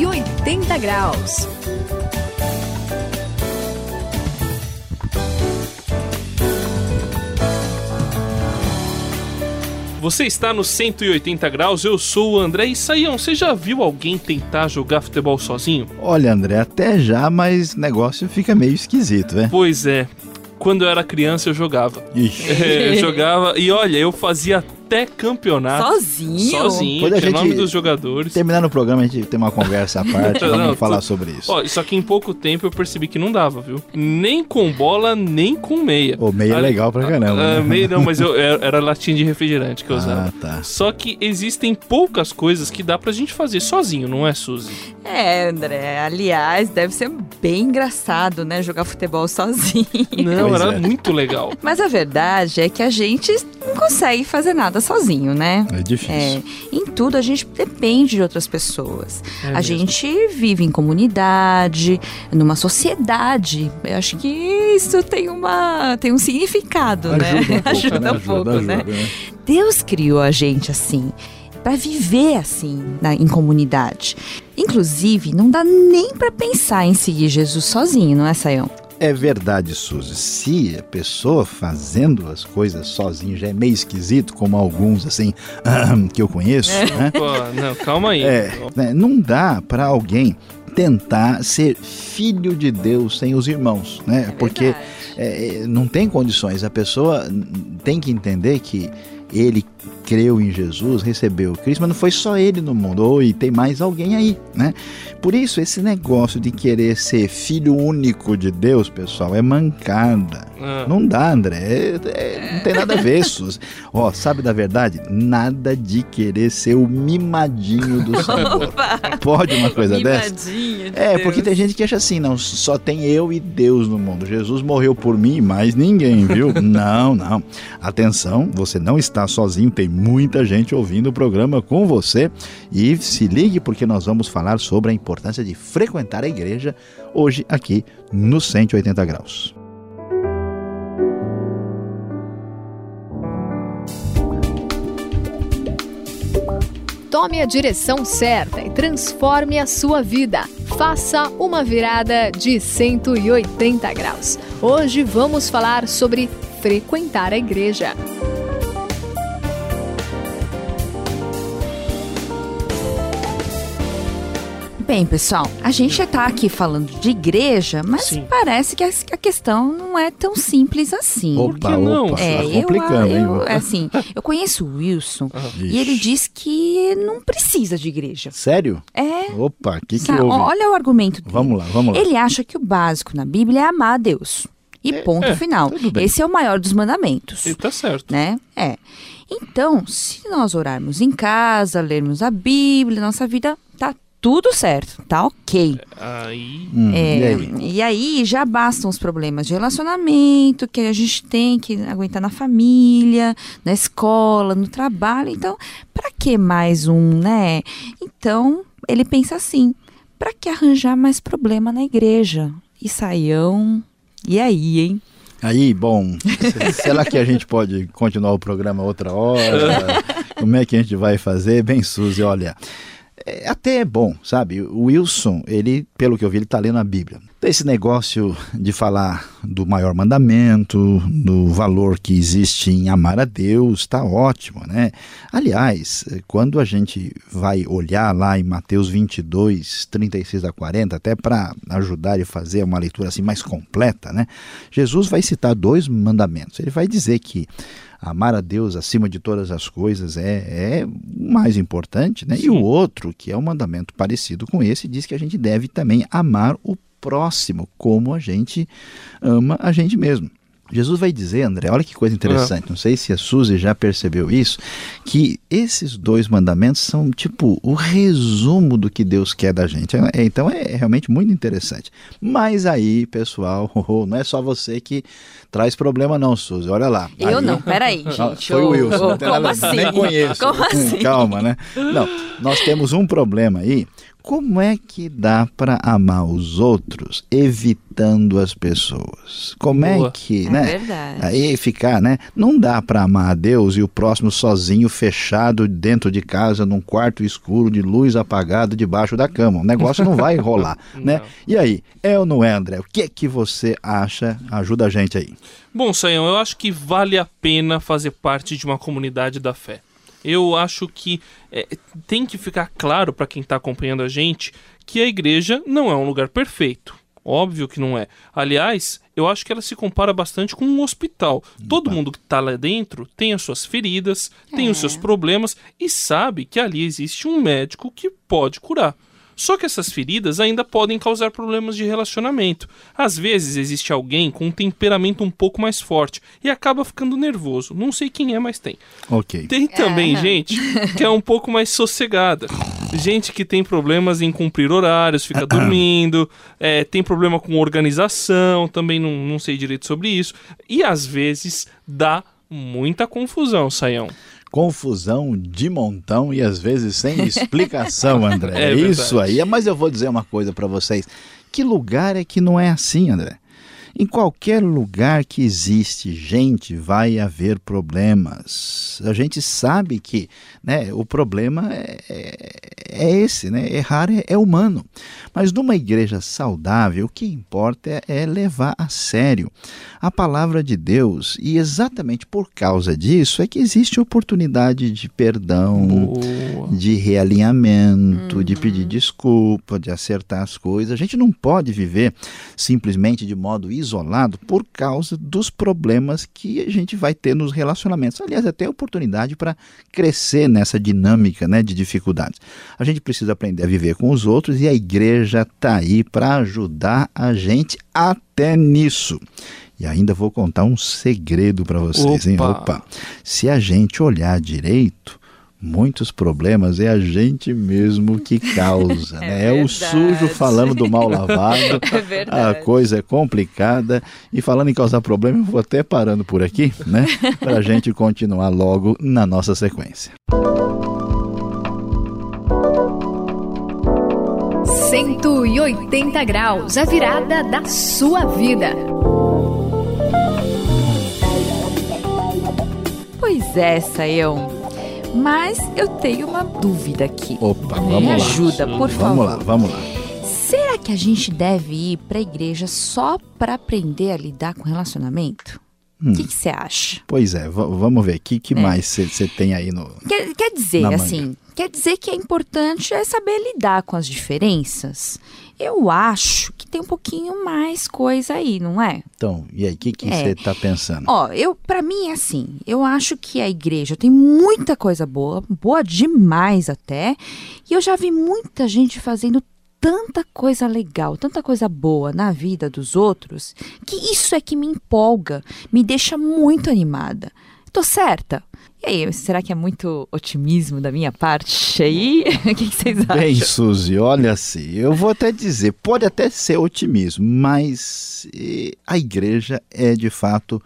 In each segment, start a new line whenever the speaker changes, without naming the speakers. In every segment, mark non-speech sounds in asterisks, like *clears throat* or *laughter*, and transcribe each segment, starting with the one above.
180 graus.
Você está no 180 graus, eu sou o André e Saião, você já viu alguém tentar jogar futebol sozinho?
Olha, André, até já, mas o negócio fica meio esquisito, né?
Pois é. Quando eu era criança eu jogava.
Ixi.
É, eu jogava e olha, eu fazia até campeonato.
Sozinho?
Sozinho,
Quando a
tinha
gente-
nome dos jogadores.
Terminando o programa, a gente tem uma conversa à parte, *laughs*
Não,
vamos falar
tu-
sobre isso.
Ó, só que em pouco tempo eu percebi que não dava, viu? Nem com bola, nem com meia.
O meia é
Ah,
legal pra caramba.
Ah,
né?
meia não, mas eu, *laughs* era era latinha de refrigerante que eu usava.
Ah, tá.
Só que existem poucas coisas que dá pra gente fazer sozinho, não é, Suzy?
É, André. Aliás, deve ser bem engraçado, né? Jogar futebol sozinho.
Não,
Pois
era
é.
muito legal.
Mas a verdade é que a gente não consegue fazer nada sozinho, né?
É difícil.
É, em tudo a gente depende de outras pessoas.
É
a
mesmo.
gente vive em comunidade, numa sociedade. Eu acho que isso tem uma tem um significado, né?
Ajuda um pouco, *laughs* né?
um pouco,
Ajuda,
né?
ajuda, né?
Deus criou a gente assim, para viver assim, na- em comunidade. Inclusive, não dá nem para pensar em seguir Jesus sozinho, não é, Saião?
É verdade, Suzy. Se a pessoa fazendo as coisas sozinho já é meio esquisito, como alguns, assim, que eu conheço, né?
Pô, não, calma aí.
É, né, não dá pra alguém tentar ser filho de Deus sem os irmãos, né? Porque é, é, não tem condições. A pessoa tem que entender que ele creu em Jesus, recebeu Cristo, mas não foi só ele no mundo, ou e tem mais alguém aí, né? Por isso, esse negócio de querer ser filho único de Deus, pessoal, é mancada.
Ah,
Não dá, André. É- é- não tem nada a ver, Suzy. Ó, sabe da verdade? Nada de querer ser o mimadinho do *laughs* Senhor. Pode uma coisa dessa?
Mimadinho de
É, porque
Deus.
tem gente que acha assim, não, só tem eu e Deus no mundo. Jesus morreu por mim e mais ninguém, viu? *laughs* não, não. Atenção, você não está sozinho, tem muita gente ouvindo o programa com você. E se ligue porque nós vamos falar sobre a importância de frequentar a igreja hoje aqui no 180 graus.
Tome a direção certa e transforme a sua vida. Faça uma virada de 180 graus. Hoje vamos falar sobre frequentar a igreja.
Bem, pessoal, a gente já tá aqui falando de igreja, mas
Sim.
parece que a questão não é tão simples assim.
que
Opa,
não?
opa,
É,
tá
eu,
complicando, hein?
eu, assim, eu conheço o Wilson
Ixi.
e ele diz que não precisa de igreja.
Sério?
É.
Opa, o que, que houve?
Olha o argumento dele.
Vamos lá, vamos lá.
Ele acha que o básico na Bíblia é amar a Deus. E ponto
é,
final. Esse é o maior dos mandamentos.
e tá certo.
Né? É. Então, se nós orarmos em casa, lermos a Bíblia, nossa vida tá tudo certo, tá ok.
Aí.
Hum,
É,
e aí?
e aí já bastam os problemas de relacionamento que a gente tem que aguentar na família, na escola, no trabalho. Então, para que mais um, né? Então, ele pensa assim: para que arranjar mais problema na igreja? E saião. E aí, hein?
Aí, bom, se- será que a gente pode continuar o programa outra hora? *laughs* Como é que a gente vai fazer? Bem, Suzy, olha, é até é bom, sabe? O Wilson, ele, pelo que eu vi, ele está lendo a Bíblia. Esse negócio de falar do maior mandamento, do valor que existe em amar a Deus, está ótimo, né? Aliás, quando a gente vai olhar lá em Mateus 22, 36 a 40, até para ajudar e fazer uma leitura assim mais completa, né? Jesus vai citar dois mandamentos. Ele vai dizer que amar a Deus acima de todas as coisas é, é o mais importante, né? E o outro, que é um mandamento parecido com esse, diz que a gente deve também amar o próximo como a gente ama a gente mesmo. Jesus vai dizer, André, olha que coisa interessante, não sei se a Suzy já percebeu isso, que esses dois mandamentos são tipo o resumo do que Deus quer da gente. É, é, então é realmente muito interessante. Mas aí, pessoal, *laughs* não é só você que traz problema não, Suzy, olha lá.
Eu
Aí-
não, peraí,
Não,
gente.
foi o Wilson, tem
como assim?
nem conheço.
Como assim?
Calma, né? Não, nós temos um problema aí como é que dá para amar os outros evitando as pessoas? Como é
Boa.
é que,
É
né?
verdade.
Aí ficar, né? Não dá para amar a Deus e o próximo sozinho, fechado dentro de casa, num quarto escuro, de luz apagada, debaixo da cama. O negócio não vai rolar, *laughs* né?
Não.
E aí, é ou não é, André? O que é que você acha? Ajuda a gente aí.
Bom, Sayão, eu acho que vale a pena fazer parte de uma comunidade da fé. Eu acho que é, tem que ficar claro para quem está acompanhando a gente que a igreja não é um lugar perfeito. Óbvio que não é. Aliás, eu acho que ela se compara bastante com um hospital. Todo mundo que está lá dentro tem as suas feridas, tem os seus problemas e sabe que ali existe um médico que pode curar. Só que essas feridas ainda podem causar problemas de relacionamento. Às vezes existe alguém com um temperamento um pouco mais forte e acaba ficando nervoso. Não sei quem é, mas tem.
Ok.
Tem também
É.
gente *laughs* que é um pouco mais sossegada. Gente que tem problemas em cumprir horários, fica *clears throat* dormindo, é, tem problema com organização, também não, não sei direito sobre isso. E às vezes dá muita confusão, Saião.
Confusão de montão e às vezes sem *laughs* explicação, André.
É
É, isso
verdade.
aí. Mas eu vou dizer uma coisa para vocês. Que lugar é que não é assim, André? Em qualquer lugar que existe gente, vai haver problemas. A gente sabe que né, o problema é, é- é esse, né? Errar é, é humano. Mas numa igreja saudável, o que importa é, é levar a sério a palavra de Deus. E exatamente por causa disso é que existe oportunidade de perdão,
Boa.
de realinhamento, de pedir desculpa, de acertar as coisas. A gente não pode viver simplesmente de modo isolado por causa dos problemas que a gente vai ter nos relacionamentos. Aliás, até oportunidade para crescer nessa dinâmica né, de dificuldades. A gente precisa aprender a viver com os outros e a igreja está aí para ajudar a gente até nisso. E ainda vou contar um segredo para vocês, hein?
Opa.
Opa! Se a gente olhar direito, muitos problemas é a gente mesmo que *laughs* causa, né? É o sujo falando do mal lavado. *laughs*
É
A coisa é complicada. E falando em causar problema, eu vou até parando por aqui, né? *laughs* Para a gente continuar logo na nossa sequência.
180 graus, a virada da sua vida.
Pois é, Saião. Mas eu tenho uma dúvida aqui.
Opa,
Me
vamos lá.
ajuda, por
Vamos
favor.
lá, vamos lá.
Será que a gente deve ir para a igreja só para aprender a lidar com relacionamento? O
Hum.
que você acha?
Pois é, va- vamos ver. O que, que
É.
mais você tem aí no.
Quer, quer dizer, assim, quer dizer que é importante é saber lidar com as diferenças? Eu acho que tem um pouquinho mais coisa aí, não é?
Então, e aí, o que
É.
você está pensando?
Ó, eu, para mim é assim, eu acho que a igreja tem muita coisa boa, boa demais até, e eu já vi muita gente fazendo tanta coisa legal, tanta coisa boa na vida dos outros, que isso é que me empolga, me deixa muito animada. Tô certa? E aí, será que é muito otimismo da minha parte aí? *laughs* O que, que vocês acham?
Bem, Suzy, olha assim, eu vou até dizer, pode até ser otimismo, mas a igreja é de fato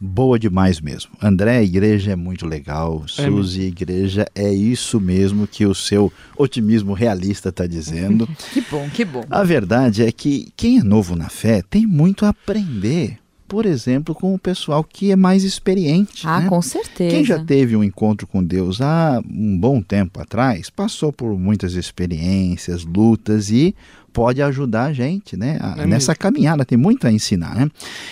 boa demais mesmo. André, a igreja é muito legal,
É
Suzy, a igreja é isso mesmo que o seu otimismo realista está dizendo. *laughs*
Que bom, que bom.
a verdade é que quem é novo na fé tem muito a aprender, por exemplo, com o pessoal que é mais experiente.
Ah,
né?
com certeza.
Quem já teve um encontro com Deus há um bom tempo atrás, passou por muitas experiências, lutas e pode ajudar a gente, né? a-
É
nessa
mesmo.
caminhada, tem muito a ensinar, né?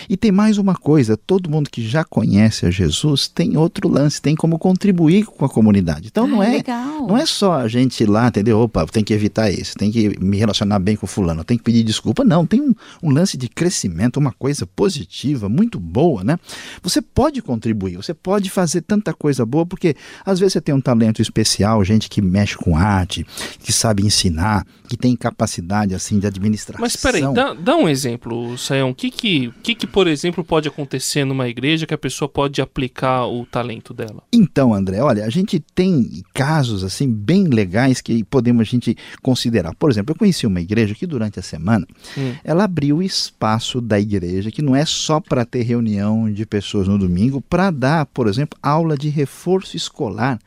E tem mais uma coisa, todo mundo que já conhece a Jesus tem outro lance, tem como contribuir com a comunidade. Então não
Ah,
é
legal.
não é só a gente ir lá, entendeu? Opa, tem que evitar esse, tem que me relacionar bem com fulano, tem que pedir desculpa. Não, tem um, um lance de crescimento, uma coisa positiva, muito boa, né? Você pode contribuir, você pode fazer tanta coisa boa, porque às vezes você tem um talento especial, gente que mexe com arte, que sabe ensinar, que tem capacidade assim de administração.
Mas peraí, dá, dá um exemplo, Sayão. O que que, que que, por exemplo, pode acontecer numa igreja que a pessoa pode aplicar o talento dela?
Então, André, olha, a gente tem casos assim bem legais que podemos a gente considerar. Por exemplo, eu conheci uma igreja que durante a semana
Hum.
ela abriu o espaço da igreja, que não é só para ter reunião de pessoas no domingo, para dar, por exemplo, aula de reforço escolar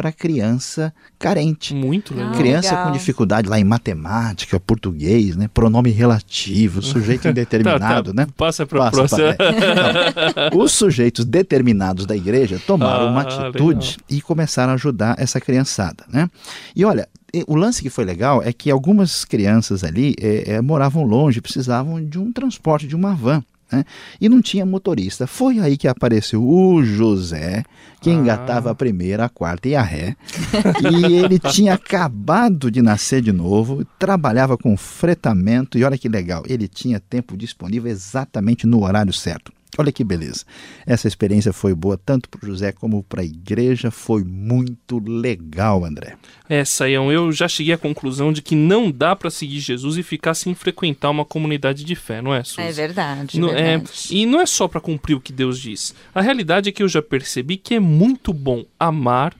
para criança carente.
Muito legal.
Criança
legal.
com dificuldade lá em matemática, português, né? Pronome relativo, *laughs* sujeito indeterminado,
Tá, tá.
né?
Passa pra
Passa,
próxima.
pa- *laughs* Então, os sujeitos determinados da igreja tomaram
Ah,
uma atitude e começaram a ajudar essa criançada, né? E olha, o lance que foi legal é que algumas crianças ali eh, eh, moravam longe, precisavam de um transporte, de uma van. Né? E não tinha motorista. Foi aí que apareceu o José, que
Ah.
engatava a primeira, a quarta e a ré. e ele tinha acabado de nascer de novo, trabalhava com fretamento, e olha que legal, ele tinha tempo disponível exatamente no horário certo. Olha que beleza. Essa experiência foi boa tanto para o José como para a igreja. Foi muito legal, André.
É, Saião, eu já cheguei à conclusão de que não dá pra seguir Jesus e ficar sem frequentar uma comunidade de fé, não é, Suzy?
É verdade,
Não- é,
verdade.
e não é só pra cumprir o que Deus diz. A realidade é que eu já percebi que é muito bom amar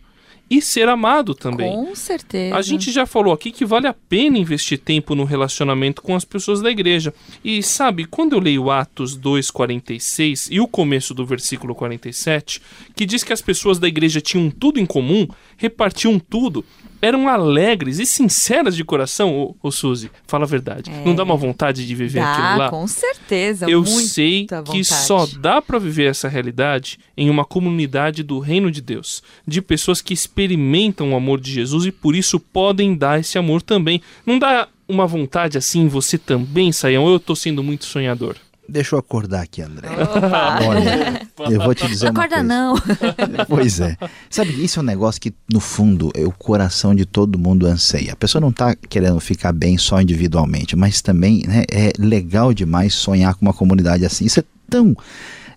e ser amado também.
Com certeza.
A gente já falou aqui que vale a pena investir tempo no relacionamento com as pessoas da igreja. E sabe, quando eu leio Atos 2:46 e o começo do versículo 47, que diz que as pessoas da igreja tinham tudo em comum, repartiam tudo, eram alegres e sinceras de coração, ô, ô Suzy, fala a verdade. Não dá uma vontade de viver aquilo
Dá,
lá?
com certeza.
Eu sei que
vontade.
só dá pra viver essa realidade em uma comunidade do reino de Deus, de pessoas que experimentam o amor de Jesus e por isso podem dar esse amor também. Não dá uma vontade assim você também, Saião? Eu tô sendo muito sonhador?
Deixa eu acordar aqui, André.
Opa.
Olha, eu *laughs* vou te dizer uma
Acorda
coisa.
não. *laughs*
Pois é. Sabe, isso é um negócio que, no fundo, é o coração de todo mundo anseia. A pessoa não está querendo ficar bem só individualmente, mas também né, é legal demais sonhar com uma comunidade assim. Isso é tão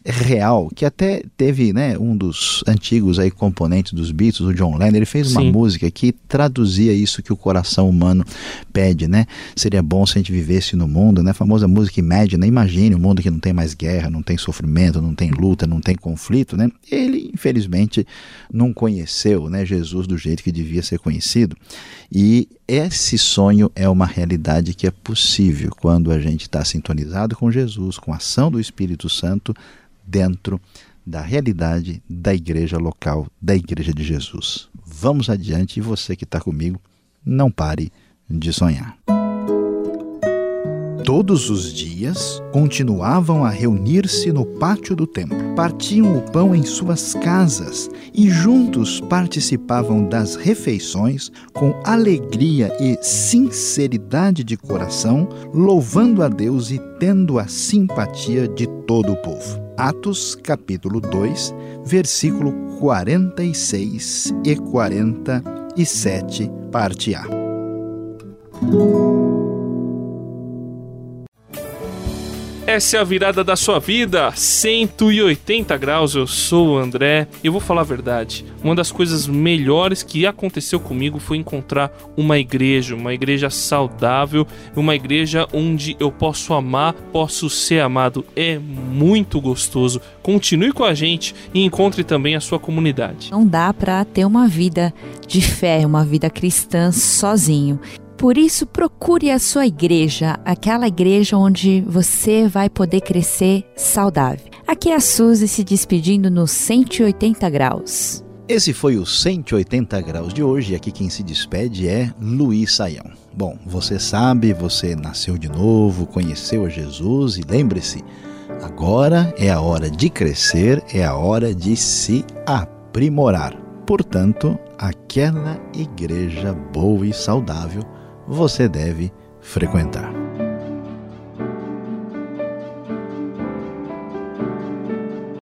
real que até teve né, um dos antigos aí componentes dos Beatles, o John Lennon, ele fez uma
Sim.
música que traduzia isso que o coração humano pede, né? Seria bom se a gente vivesse no mundo, né? A famosa música Imagine, imagine um mundo que não tem mais guerra, não tem sofrimento, não tem luta, não tem conflito, né? Ele, infelizmente, não conheceu, né, Jesus do jeito que devia ser conhecido. E esse sonho é uma realidade que é possível quando a gente está sintonizado com Jesus, com a ação do Espírito Santo dentro da realidade da igreja local, da igreja de Jesus. Vamos adiante e você que está comigo, não pare de sonhar. Todos os dias continuavam a reunir-se no pátio do templo. Partiam o pão em suas casas e juntos participavam das refeições com alegria e sinceridade de coração, louvando a Deus e tendo a simpatia de todo o povo. Atos capítulo 2, versículo 46 e 47, parte A.
Essa é a virada da sua vida, 180 graus. Eu sou o André e eu vou falar a verdade. Uma das coisas melhores que aconteceu comigo foi encontrar uma igreja, uma igreja saudável, uma igreja onde eu posso amar, posso ser amado. É muito gostoso. Continue com a gente e encontre também a sua comunidade.
Não dá para ter uma vida de fé, uma vida cristã sozinho. Por isso, procure a sua igreja, aquela igreja onde você vai poder crescer saudável. Aqui é a Suzy se despedindo no 180 graus.
Esse foi o 180 graus de hoje e aqui quem se despede é Luiz Saião. Bom, você sabe, você nasceu de novo, conheceu a Jesus e lembre-se, agora é a hora de crescer, é a hora de se aprimorar. Portanto, aquela igreja boa e saudável você deve frequentar.